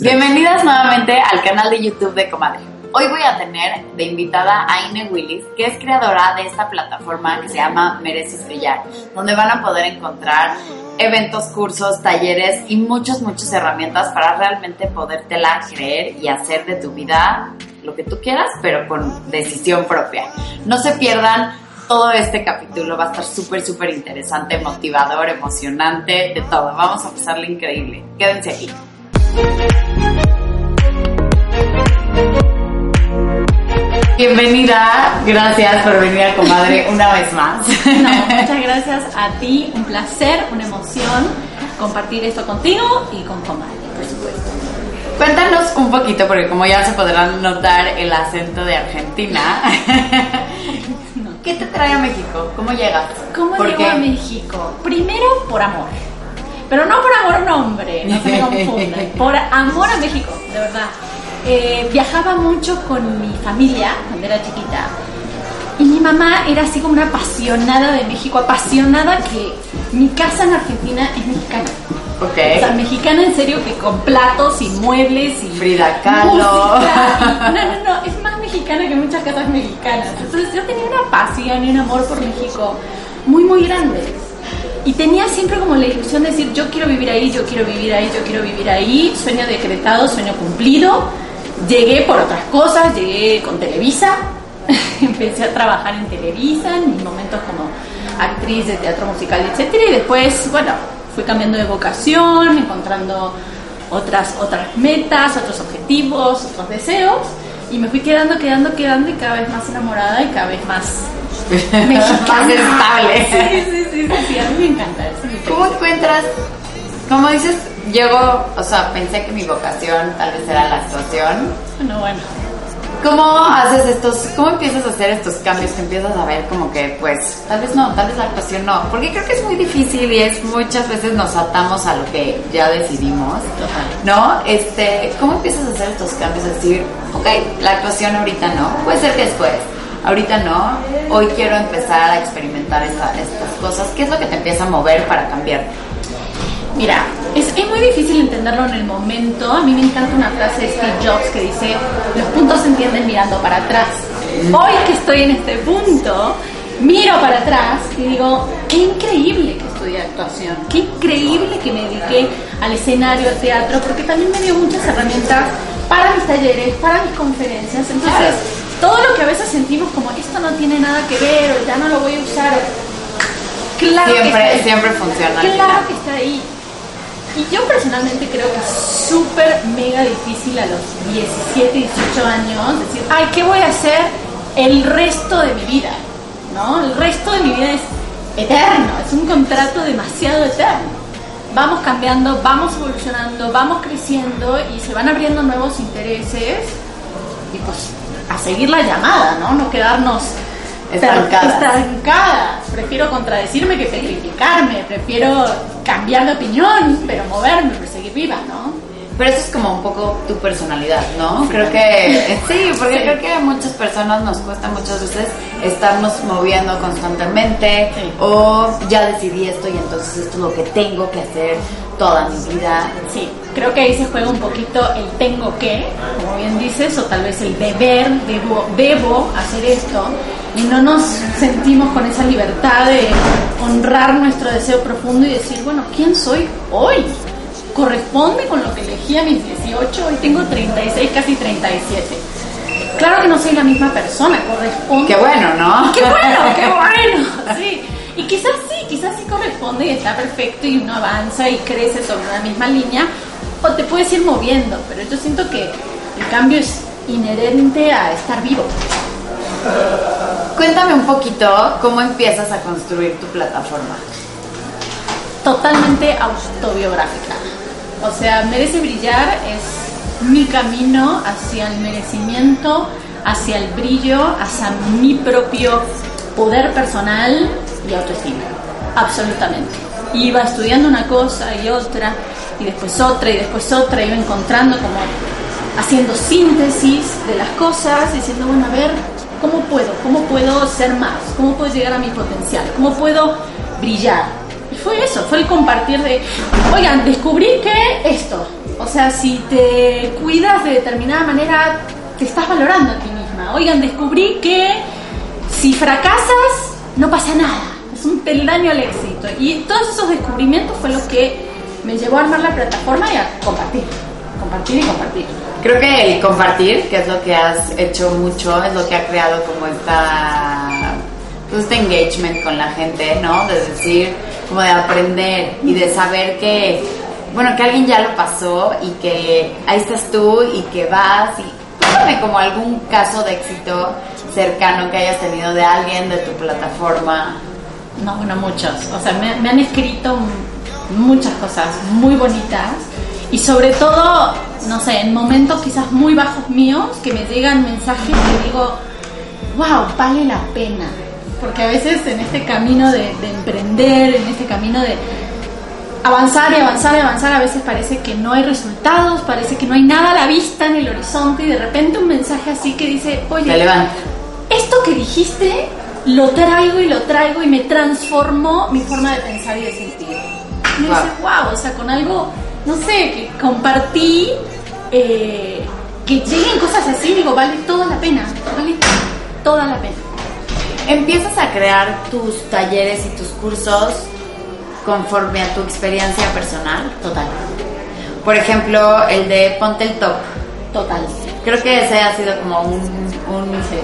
Bienvenidas nuevamente al canal de YouTube de Comadre. Hoy voy a tener de invitada a Ine Willis, que es creadora de esta plataforma que se llama Mereces Brillar, donde van a poder encontrar eventos, cursos, talleres y muchas, muchas herramientas para realmente podértela creer y hacer de tu vida lo que tú quieras, pero con decisión propia. No se pierdan todo este capítulo, va a estar súper, súper interesante, motivador, emocionante, de todo. Vamos a pasarle increíble. Quédense aquí. Bienvenida, gracias por venir a Comadre una vez más. No, muchas gracias a ti, un placer, una emoción compartir esto contigo y con Comadre, por supuesto. Cuéntanos un poquito, porque como ya se podrán notar el acento de Argentina, ¿qué te trae a México? ¿Cómo llegas? ¿Cómo ¿Por llego qué? a México? Primero por amor. Pero no por amor nombre, no se me confundan. Por amor a México, de verdad. Eh, viajaba mucho con mi familia cuando era chiquita. Y mi mamá era así como una apasionada de México, apasionada que mi casa en Argentina es mexicana. Ok. O sea, mexicana en serio que con platos y muebles y Frida Kahlo. música y- no, no, no, es más mexicana que muchas casas mexicanas. Entonces yo tenía una pasión y un amor por México muy, muy grande. Y tenía siempre como la ilusión de decir, yo quiero vivir ahí, yo quiero vivir ahí, yo quiero vivir ahí. Sueño decretado, sueño cumplido. Llegué por otras cosas, llegué con Televisa. Empecé a trabajar en Televisa, en mis momentos como actriz de teatro musical, etcétera, y después, bueno, fui cambiando de vocación, encontrando otras, otras metas, otros objetivos, otros deseos, y me fui quedando, quedando, quedando, y cada vez más enamorada y cada vez más mexicana. Más estable. Sí, sí, sí, sí, sí, a mí me encanta. es mi ¿Cómo encuentras, como dices, llego, o sea, pensé que mi vocación tal vez era la actuación. Bueno, bueno. ¿Cómo haces estos, cómo empiezas a hacer estos cambios que empiezas a ver como que, pues, tal vez no, tal vez la actuación no? Porque creo que es muy difícil y es muchas veces nos atamos a lo que ya decidimos, ¿no? Este, ¿cómo empiezas a hacer estos cambios? Es decir, ok, la actuación ahorita no, puede ser que después, ahorita no, hoy quiero empezar a experimentar esta- estas cosas. ¿Qué es lo que te empieza a mover para cambiar? Mira, es, es muy difícil entenderlo en el momento. A mí me encanta una frase de Steve Jobs que dice, los puntos se entienden mirando para atrás. Hoy que estoy en este punto, miro para atrás y digo, qué increíble que estudié actuación, qué increíble que me dediqué al escenario, al teatro, porque también me dio muchas herramientas para mis talleres, para mis conferencias. Entonces, todo lo que a veces sentimos como esto no tiene nada que ver o ya no lo voy a usar, claro que está Siempre, ahí. siempre funciona. Claro que está ahí. Y yo personalmente creo que es súper mega difícil a los 17, 18 años decir, ay, ¿qué voy a hacer el resto de mi vida? ¿No? El resto de mi vida es eterno, es un contrato demasiado eterno. Vamos cambiando, vamos evolucionando, vamos creciendo y se van abriendo nuevos intereses y pues a seguir la llamada, ¿no? No quedarnos Estancadas. estancadas. Prefiero contradecirme que petrificarme, prefiero cambiar de opinión, pero moverme, pero seguir viva, ¿no? Pero eso es como un poco tu personalidad, ¿no? Creo que sí, porque Sí. creo que a muchas personas nos cuesta muchas veces estarnos moviendo constantemente Sí. o ya decidí esto y entonces esto es lo que tengo que hacer toda mi vida. Sí, creo que ahí se juega un poquito el tengo que, como bien dices, o tal vez el deber, debo, debo hacer esto, y no nos sentimos con esa libertad de honrar nuestro deseo profundo y decir, bueno, ¿quién soy hoy? ¿Corresponde con lo que elegí a mis 18? Hoy tengo 36, casi 37. Claro que no soy la misma persona, corresponde. Qué bueno, ¿no? ¡Qué bueno, qué bueno! Sí. Y quizás sí, quizás sí corresponde y está perfecto y uno avanza y crece sobre una misma línea o te puedes ir moviendo, pero yo siento que el cambio es inherente a estar vivo. Cuéntame un poquito cómo empiezas a construir tu plataforma. Totalmente autobiográfica. O sea, Merece Brillar es mi camino hacia el merecimiento, hacia el brillo, hacia mi propio poder personal y autoestima. Absolutamente. Iba estudiando una cosa y otra, y después otra, y después otra, iba encontrando como haciendo síntesis de las cosas, diciendo, bueno, a ver, ¿cómo puedo? ¿Cómo puedo ser más? ¿Cómo puedo llegar a mi potencial? ¿Cómo puedo brillar? Fue eso, fue el compartir de, oigan, descubrí que esto, o sea, si te cuidas de determinada manera, te estás valorando a ti misma. Oigan, descubrí que si fracasas, no pasa nada, es un peldaño al éxito. Y todos esos descubrimientos fue lo que me llevó a armar la plataforma y a compartir, compartir y compartir. Creo que el compartir, que es lo que has hecho mucho, es lo que ha creado como esta pues, este engagement con la gente, ¿no? De decir, como de aprender y de saber que, bueno, que alguien ya lo pasó y que ahí estás tú y que vas y cuéntame como algún caso de éxito cercano que hayas tenido de alguien de tu plataforma. No, bueno, muchos. O sea, me, me han escrito muchas cosas muy bonitas y sobre todo, no sé, en momentos quizás muy bajos míos que me llegan mensajes que digo, wow, vale la pena. Porque a veces en este camino de, emprender, en este camino de avanzar y avanzar y avanzar, a veces parece que no hay resultados, parece que no hay nada a la vista en el horizonte y de repente un mensaje así que dice, oye, esto que dijiste lo traigo y lo traigo y me transformó mi forma de pensar y de sentir. Y wow. dice, wow, o sea, con algo no sé, que compartí, eh, que lleguen cosas así, digo, vale toda la pena, vale toda la pena. Empiezas a crear tus talleres y tus cursos conforme a tu experiencia personal. Total. Por ejemplo, el de Ponte el Top. Total. Creo que ese ha sido como un,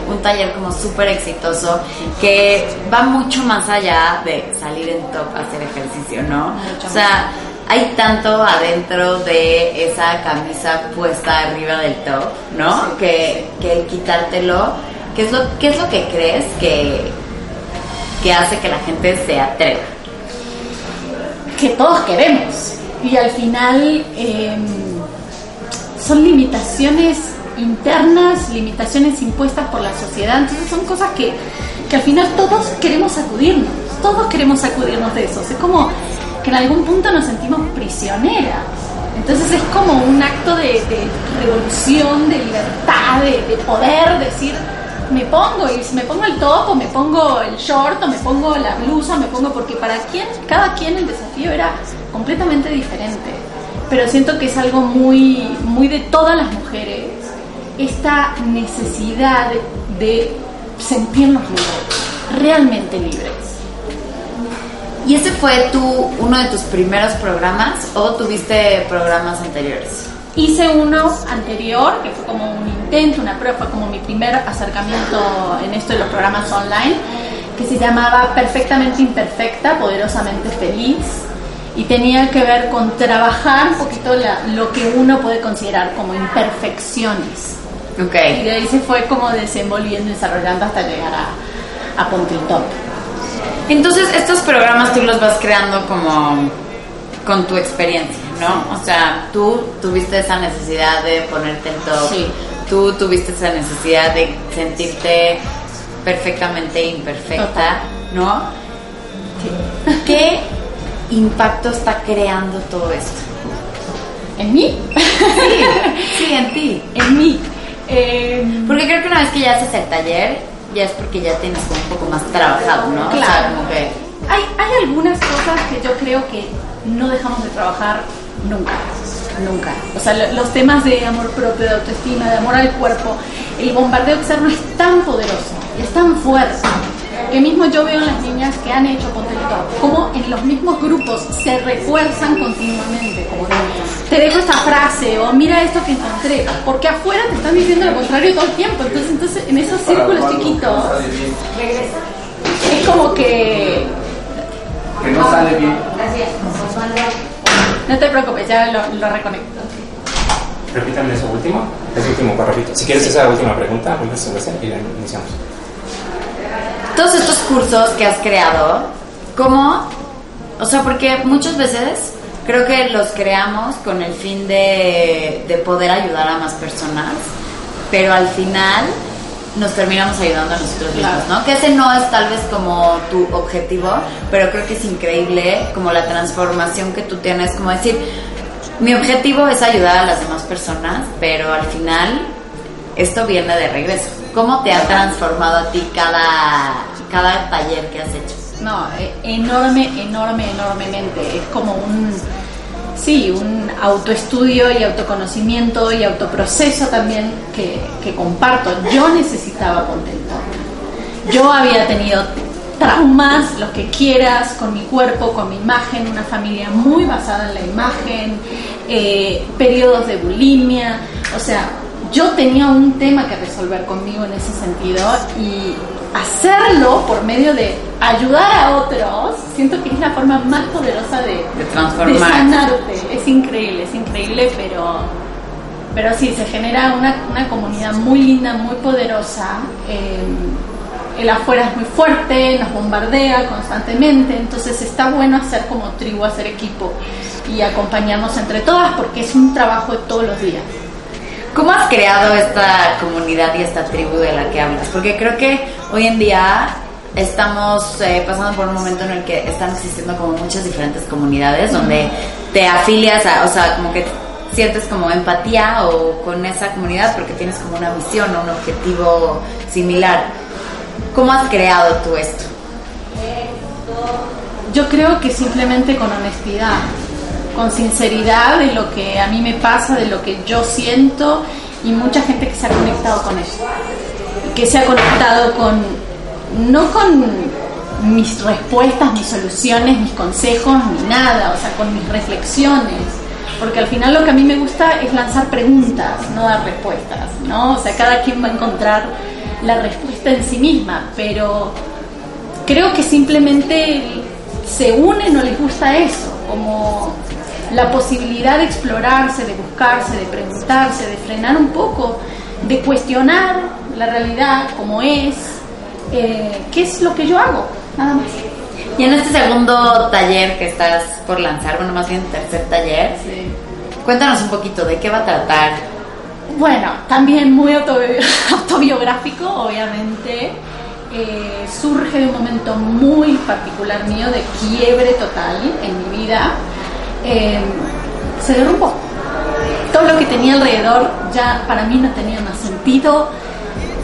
un, taller como súper exitoso que va mucho más allá de salir en top a hacer ejercicio, ¿no? o sea, hay tanto adentro de esa camisa puesta arriba del top, ¿no? Que, que el quitártelo, ¿qué es, lo, ¿qué es lo que crees que, que hace que la gente se atreva? Que todos queremos. Y al final em, son limitaciones internas, limitaciones impuestas por la sociedad. Entonces son cosas que, que al final todos queremos sacudirnos. Todos queremos sacudirnos de eso. Es como que en algún punto nos sentimos prisioneras. Entonces es como un acto de, revolución, de libertad, de, poder decir, me pongo, y me pongo el top, o me pongo el short, o me pongo la blusa, me pongo, porque para quien, cada quien el desafío era completamente diferente. Pero siento que es algo muy, muy de todas las mujeres, esta necesidad de sentirnos libres, realmente libres. ¿Y ese fue tu, uno de tus primeros programas o tuviste programas anteriores? Hice uno anterior, que fue como un intento, una prueba, fue como mi primer acercamiento en esto de los programas online, que se llamaba Perfectamente Imperfecta, Poderosamente Feliz, y tenía que ver con trabajar un poquito lo que uno puede considerar como imperfecciones. Okay. Y de ahí se fue como desenvolviendo desarrollando hasta llegar a, a Top. Entonces, estos programas tú los vas creando como con tu experiencia, ¿no? O sea, tú tuviste esa necesidad de ponerte el top. Sí. Tú tuviste esa necesidad de sentirte perfectamente imperfecta, ¿no? Sí. ¿Qué impacto está creando todo esto? ¿En mí? Sí, sí, en ti. En mí. Eh, Porque creo que una vez que ya haces el taller, ya es porque ya tienes como un poco más trabajado, ¿no? Claro. hay, hay algunas cosas que yo creo que no dejamos de trabajar nunca, nunca. O sea, los temas de amor propio, de autoestima, de amor al cuerpo, el bombardeo externo es tan poderoso, es tan fuerte que mismo yo veo en las niñas que han hecho Ponte como en los mismos grupos se refuerzan continuamente, como te dejo esta frase o mira esto que encontré, porque afuera te están diciendo lo contrario todo el tiempo, entonces, entonces en esos círculos chiquitos es como que... Que no sale bien. Gracias. No te preocupes, ya lo, lo reconecto. Repítame eso último, ese último párrafo. Si quieres esa última pregunta, y la iniciamos todos estos cursos que has creado, ¿cómo? O sea, porque muchas veces creo que los creamos con el fin de, de poder ayudar a más personas, pero al final nos terminamos ayudando a nosotros mismos, ¿no? Que ese no es tal vez como tu objetivo, pero creo que es increíble como la transformación que tú tienes, como decir, mi objetivo es ayudar a las demás personas, pero al final esto viene de regreso. ¿Cómo te ha transformado a ti cada, cada taller que has hecho? No, e- enorme, enorme, enormemente. Es como un, sí, un autoestudio y autoconocimiento y autoproceso también que, que comparto. Yo necesitaba contentar. Yo había tenido traumas, lo que quieras, con mi cuerpo, con mi imagen, una familia muy basada en la imagen, eh, periodos de bulimia, o sea, yo tenía un tema que resolver conmigo en ese sentido y hacerlo por medio de ayudar a otros, siento que es la forma más poderosa de, De transformar. de sanarte. Es increíble, es increíble, pero, pero sí, se genera una, una comunidad muy linda, muy poderosa. eh, el afuera es muy fuerte, nos bombardea constantemente, entonces está bueno hacer como tribu, hacer equipo y acompañarnos entre todas porque es un trabajo de todos los días. ¿Cómo has creado esta comunidad y esta tribu de la que hablas? Porque creo que hoy en día estamos eh, pasando por un momento en el que están existiendo como muchas diferentes comunidades donde te afilias a, o sea, como que sientes como empatía o con esa comunidad porque tienes como una misión o un objetivo similar. ¿Cómo has creado tú esto? Yo creo que simplemente con honestidad, con sinceridad de lo que a mí me pasa, de lo que yo siento y mucha gente que se ha conectado con eso. Que se ha conectado con, no con mis respuestas, mis soluciones, mis consejos, ni nada, o sea, con mis reflexiones. Porque al final lo que a mí me gusta es lanzar preguntas, no dar respuestas, ¿no? O sea, cada quien va a encontrar la respuesta en sí misma, pero creo que simplemente se unen o les gusta eso, como la posibilidad de explorarse, de buscarse, de preguntarse, de frenar un poco, de cuestionar la realidad como es, eh, qué es lo que yo hago, nada más. Y en este segundo taller que estás por lanzar, bueno, más bien tercer taller, cuéntanos un poquito de qué va a tratar. Bueno, también muy autobi- autobiográfico, obviamente. Eh, surge de un momento muy particular mío de quiebre total en mi vida. Eh, se derrumbó. Todo lo que tenía alrededor ya para mí no tenía más sentido.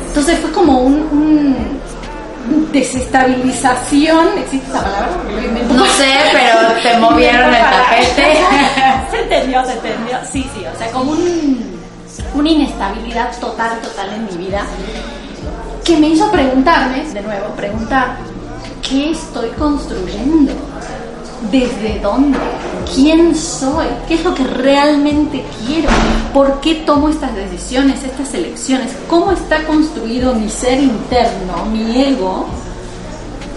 Entonces fue como un, un desestabilización. ¿Existe esa palabra? No sé, pero te movieron el tapete. se entendió, se entendió. Sí, sí, o sea, como un, una inestabilidad total, total en mi vida, que me hizo preguntarme, de nuevo, preguntar, ¿qué estoy construyendo? ¿Desde dónde? ¿Quién soy? ¿Qué es lo que realmente quiero? ¿Por qué tomo estas decisiones, estas elecciones? ¿Cómo está construido mi ser interno, mi ego?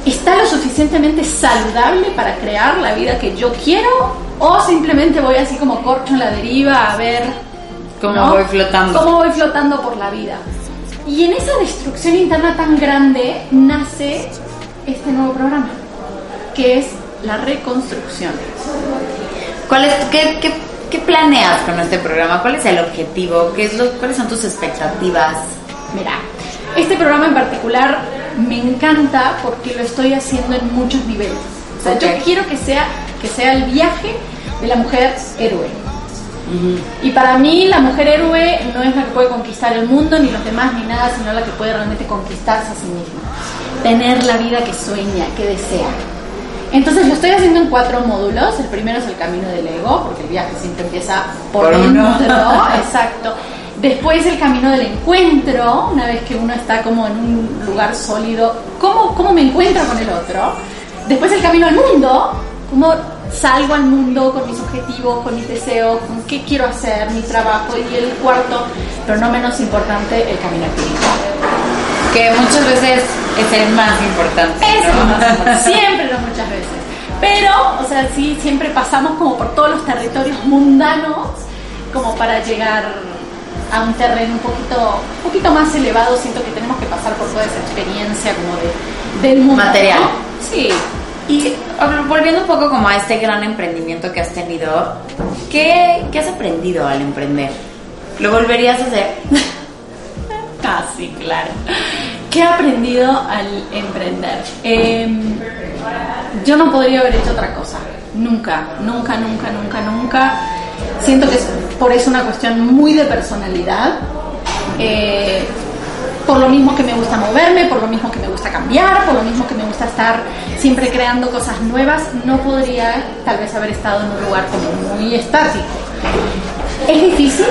¿Está lo suficientemente saludable para crear la vida que yo quiero? ¿O simplemente voy así como corcho en la deriva a ver ¿Cómo voy flotando? ¿Cómo voy flotando por la vida? Y en esa destrucción interna tan grande nace este nuevo programa, que es la reconstrucción. ¿Cuál es, qué, qué, qué planeas con este programa? ¿Cuál es el objetivo? ¿Qué es lo, ¿Cuáles son tus expectativas? Mira, este programa en particular me encanta porque lo estoy haciendo en muchos niveles. O sea, Ok. yo quiero que sea, que sea el viaje de la mujer héroe. Y para mí la mujer héroe no es la que puede conquistar el mundo, ni los demás, ni nada, sino la que puede realmente conquistarse a sí misma. Tener la vida que sueña, que desea. Entonces lo estoy haciendo en cuatro módulos. El primero es el camino del ego, porque el viaje siempre empieza por, Por uno. dentro. Exacto. Después el camino del encuentro, una vez que uno está como en un lugar sólido, ¿cómo, cómo me encuentro con el otro? Después el camino al mundo, cómo salgo al mundo con mis objetivos, con mis deseos, con qué quiero hacer, mi trabajo. Y el cuarto, pero no menos importante, el camino espiritual. Que muchas veces es el más importante. Es lo más importante, siempre, muchas veces. Pero, o sea, sí, siempre pasamos como por todos los territorios mundanos, como para llegar a un terreno un poquito, un poquito más elevado. Siento que tenemos que pasar por toda esa experiencia como de, del mundo. Material. ¿no? Sí, Y volviendo un poco como a este gran emprendimiento que has tenido, ¿qué, qué has aprendido al emprender? ¿Lo volverías a hacer? ah, sí, claro. ¿Qué he aprendido al emprender? Em, yo no podría haber hecho otra cosa. Nunca, nunca, nunca, nunca, nunca. Siento que es por eso una cuestión muy de personalidad. Eh, por lo mismo que me gusta moverme, por lo mismo que me gusta cambiar, por lo mismo que me gusta estar siempre creando cosas nuevas, no podría tal vez haber estado en un lugar como muy estático. ¿Es difícil?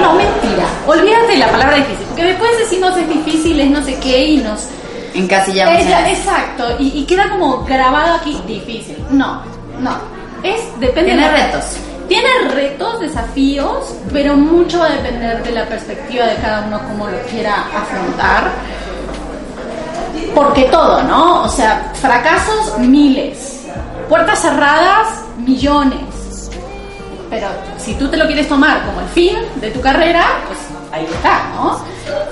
No, mentira. Olvídate la palabra difícil, porque después decimos es difícil, es no sé qué y nos... Encasillamos. exacto, y, queda como grabado aquí difícil. No, no. Es, depende Tiene retos. Tiene retos, desafíos, pero mucho va a depender de la perspectiva de cada uno, cómo lo quiera afrontar. Porque todo, ¿no? O sea, fracasos, miles. Puertas cerradas, millones pero si tú te lo quieres tomar como el fin de tu carrera, pues ahí está, ¿no?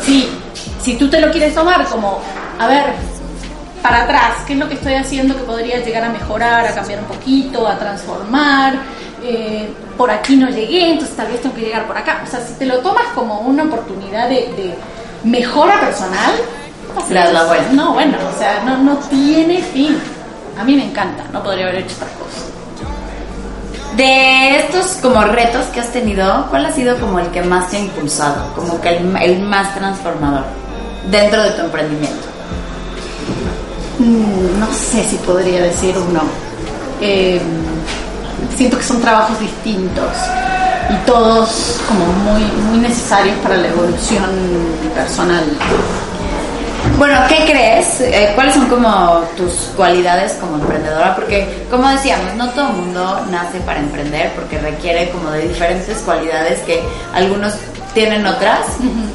Si, si tú te lo quieres tomar como, a ver, para atrás, ¿qué es lo que estoy haciendo que podría llegar a mejorar, a cambiar un poquito, a transformar? Eh, por aquí no llegué, entonces tal vez tengo que llegar por acá. O sea, si te lo tomas como una oportunidad de, mejora personal, la No, bueno, o sea, no, no tiene fin. A mí me encanta, no podría haber hecho otra cosa. De estos como retos que has tenido, ¿cuál ha sido como el que más te ha impulsado? Como que el, más transformador dentro de tu emprendimiento. Mm, no sé si podría decir uno. Eh, siento que son trabajos distintos y todos como muy, muy necesarios para la evolución personal. Bueno, ¿qué crees? Eh, ¿Cuáles son como tus cualidades como emprendedora? Porque, como decíamos, no todo el mundo nace para emprender porque requiere como de diferentes cualidades que algunos tienen otras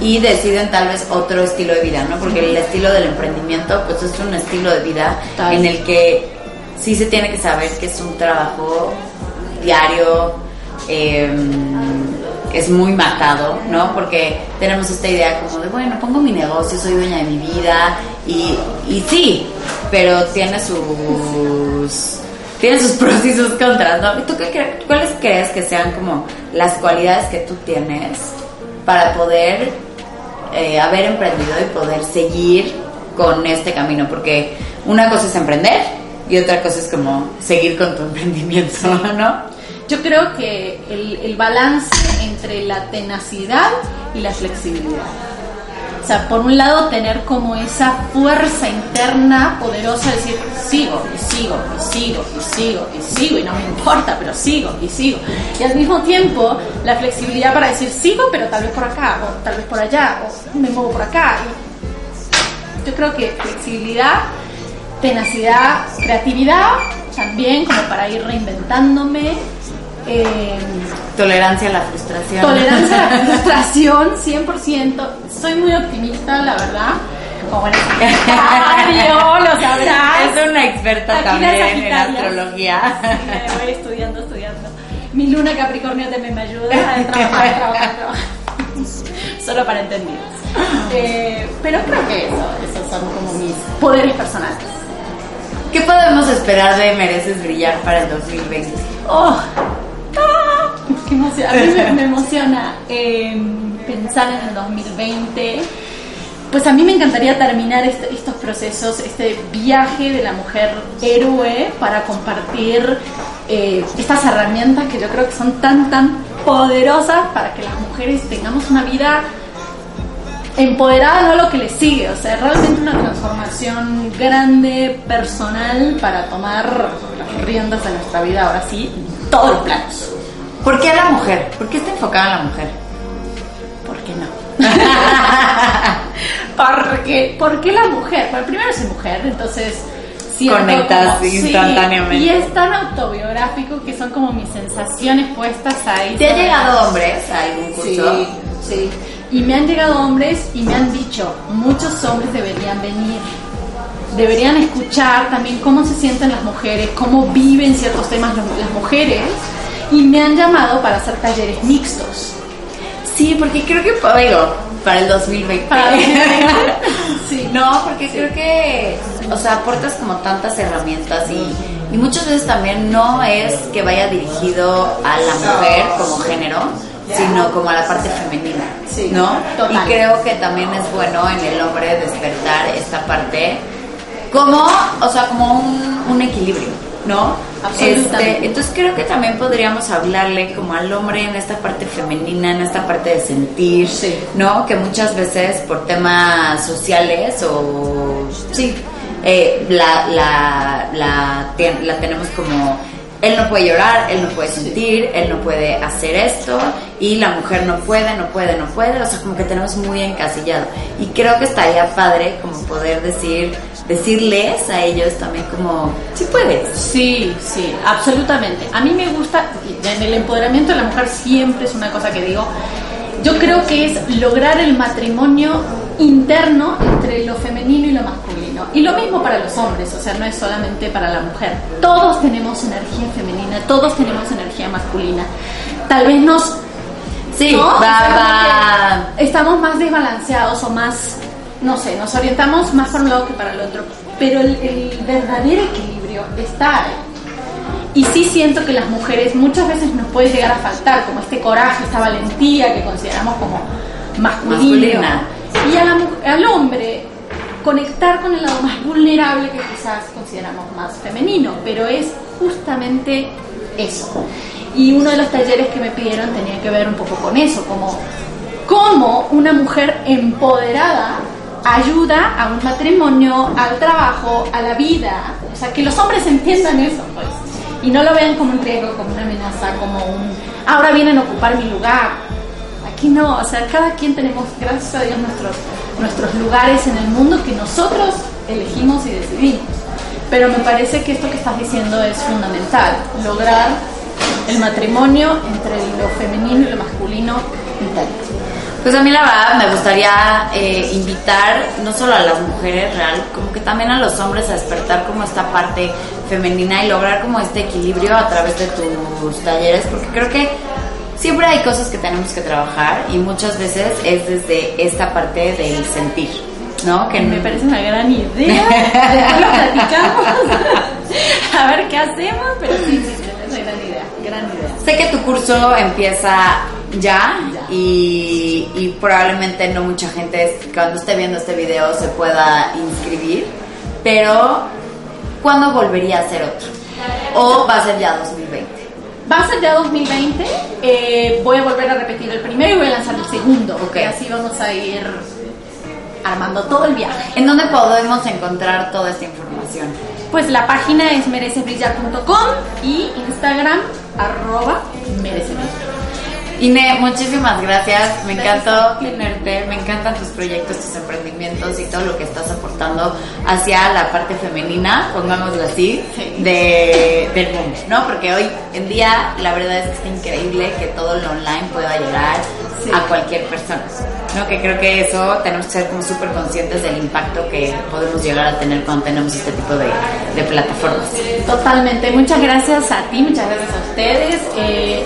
y deciden tal vez otro estilo de vida, ¿no? Porque el estilo del emprendimiento pues es un estilo de vida en el que sí se tiene que saber que es un trabajo diario, eh, es muy matado, ¿no? Porque tenemos esta idea como de, bueno, pongo mi negocio, soy dueña de mi vida y, y sí, pero tiene sus tiene sus pros y sus contras, ¿no? ¿Tú qué, cuáles crees que sean como las cualidades que tú tienes para poder eh, haber emprendido y poder seguir con este camino? Porque una cosa es emprender y otra cosa es como seguir con tu emprendimiento, ¿no? Yo creo que el, balance entre la tenacidad y la flexibilidad. O sea, por un lado tener como esa fuerza interna poderosa de decir, sigo, y sigo, y sigo, y sigo, y sigo, y no me importa, pero sigo, y sigo. Y al mismo tiempo, la flexibilidad para decir, sigo, pero tal vez por acá, o tal vez por allá, o me muevo por acá. yo creo que flexibilidad, tenacidad, creatividad, también como para ir reinventándome eh, tolerancia a la frustración. Tolerancia a la frustración, 100%. Soy muy optimista, la verdad. Como en lo sabrás. Es una experta también en astrología. Sí, voy estudiando, estudiando. Mi luna Capricornio también me ayuda a trabajar, trabajar, trabajar. Solo para entender. Eh, pero creo que eso, esos son como mis poderes personales. ¿Qué podemos esperar de Mereces Brillar para el 2020? Oh, a mí me, emociona em, pensar en el 2020. Pues a mí me encantaría terminar este, estos procesos, este viaje de la mujer héroe para compartir eh, estas herramientas que yo creo que son tan, tan poderosas para que las mujeres tengamos una vida empoderada, no lo que le sigue, o sea, realmente una transformación grande, personal, para tomar las riendas de nuestra vida ahora sí, en todos los planos. ¿Por qué a la mujer? ¿Por qué está enfocada en la mujer? ¿Por qué no? porque, ¿Por qué la mujer? Bueno, primero soy mujer, entonces conectas instantáneamente. y es tan autobiográfico que son como mis sensaciones puestas ahí. ¿Te han llegado hombres a algún curso? Sí, sí. Y me han llegado hombres y me han dicho, muchos hombres deberían venir. Deberían escuchar también cómo se sienten las mujeres, cómo viven ciertos temas las mujeres y me han llamado para hacer talleres mixtos. Sí, porque creo que, digo, para el 2020. Para el 2020. Sí. No, porque creo que, o sea, aportas como tantas herramientas y, y muchas veces también no es que vaya dirigido a la mujer como género, sino como a la parte femenina, Sí, ¿no? total. Y creo que también es bueno en el hombre despertar esta parte como, o sea, como un, un equilibrio, ¿no? Absolutamente. Este, entonces creo que también podríamos hablarle como al hombre en esta parte femenina, en esta parte de sentir, Sí. ¿no? Que muchas veces por temas sociales o sí, eh, la, la, la, la tenemos como él no puede llorar, él no puede sentir, él no puede hacer esto y la mujer no puede, no puede, no puede, o sea, como que tenemos muy encasillado. Y creo que estaría padre como poder decir, decirles a ellos también como, sí puedes. Sí, sí, absolutamente. A mí me gusta, en el empoderamiento de la mujer siempre es una cosa que digo, yo creo que es lograr el matrimonio interno entre lo femenino y lo masculino. Y lo mismo para los hombres, o sea, no es solamente para la mujer. Todos tenemos energía femenina, todos tenemos energía masculina. Tal vez nos... Sí, ¿no? va, va. Estamos más desbalanceados o más, no sé, nos orientamos más para un lado que para el otro. Pero el, el verdadero equilibrio está ahí. Y sí siento que las mujeres muchas veces nos puede llegar a faltar, como este coraje, esta valentía que consideramos como. Masculina. Y a la al hombre conectar con el lado más vulnerable que quizás consideramos más femenino, pero es justamente eso. Y uno de los talleres que me pidieron tenía que ver un poco con eso, como cómo una mujer empoderada ayuda a un matrimonio, al trabajo, a la vida. O sea, que los hombres entiendan eso, pues. Y no lo vean como un riesgo, como una amenaza, como un, ahora vienen a ocupar mi lugar. Aquí no, o sea, cada quien tenemos, gracias a Dios, nuestros, nuestros lugares en el mundo que nosotros elegimos y decidimos. Pero me parece que esto que estás diciendo es fundamental, lograr el matrimonio entre lo femenino y lo masculino interno. Pues a mí la verdad me gustaría eh, invitar no solo a las mujeres real, como que también a los hombres a despertar como esta parte femenina y lograr como este equilibrio a través de tus talleres, porque creo que siempre hay cosas que tenemos que trabajar y muchas veces es desde esta parte del sentir, ¿no? Que Me parece una gran idea, lo platicamos, a ver qué hacemos, pero sí, sí, es una gran idea, gran idea. Sé que tu curso empieza ya y, y probablemente no mucha gente cuando esté viendo este video se pueda inscribir, pero ¿cuándo volvería a ser otro? ¿O va a ser ya 2020? Va a ser ya 2020, eh, voy a volver a repetir el primero y voy a lanzar el segundo, Ok. y así vamos a ir armando todo el viaje. ¿En dónde podemos encontrar toda esta información? Pues la página es merecebrillar.com y Instagram arroba merecebrillar. Ine, muchísimas gracias. Me encantó tenerte. Me encantan tus proyectos, tus emprendimientos y todo lo que estás aportando hacia la parte femenina, pongámoslo así, Sí. de, del mundo, ¿no? Porque hoy en día la verdad es que está increíble que todo lo online pueda llegar Sí. a cualquier persona, ¿no? Que creo que eso tenemos que ser como súper conscientes del impacto que podemos llegar a tener cuando tenemos este tipo de, de plataformas. Totalmente, muchas gracias a ti, muchas gracias a ustedes. Eh,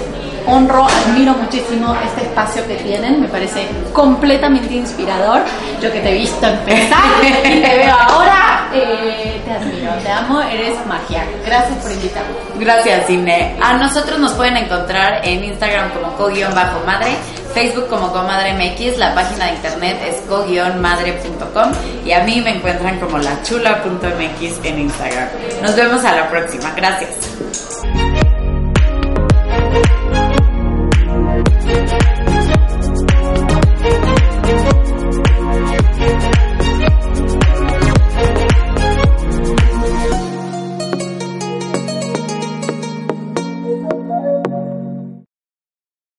honro, admiro muchísimo este espacio que tienen, me parece completamente inspirador. Yo que te he visto empezar y te veo ahora, eh, te admiro, te amo, eres magia. Gracias por invitarme. Gracias, Cine. A nosotros nos pueden encontrar en Instagram como co-madre, Facebook como comadre MX, la página de internet es co-madre.com y a mí me encuentran como lachula.mx en Instagram. Nos vemos a la próxima. Gracias.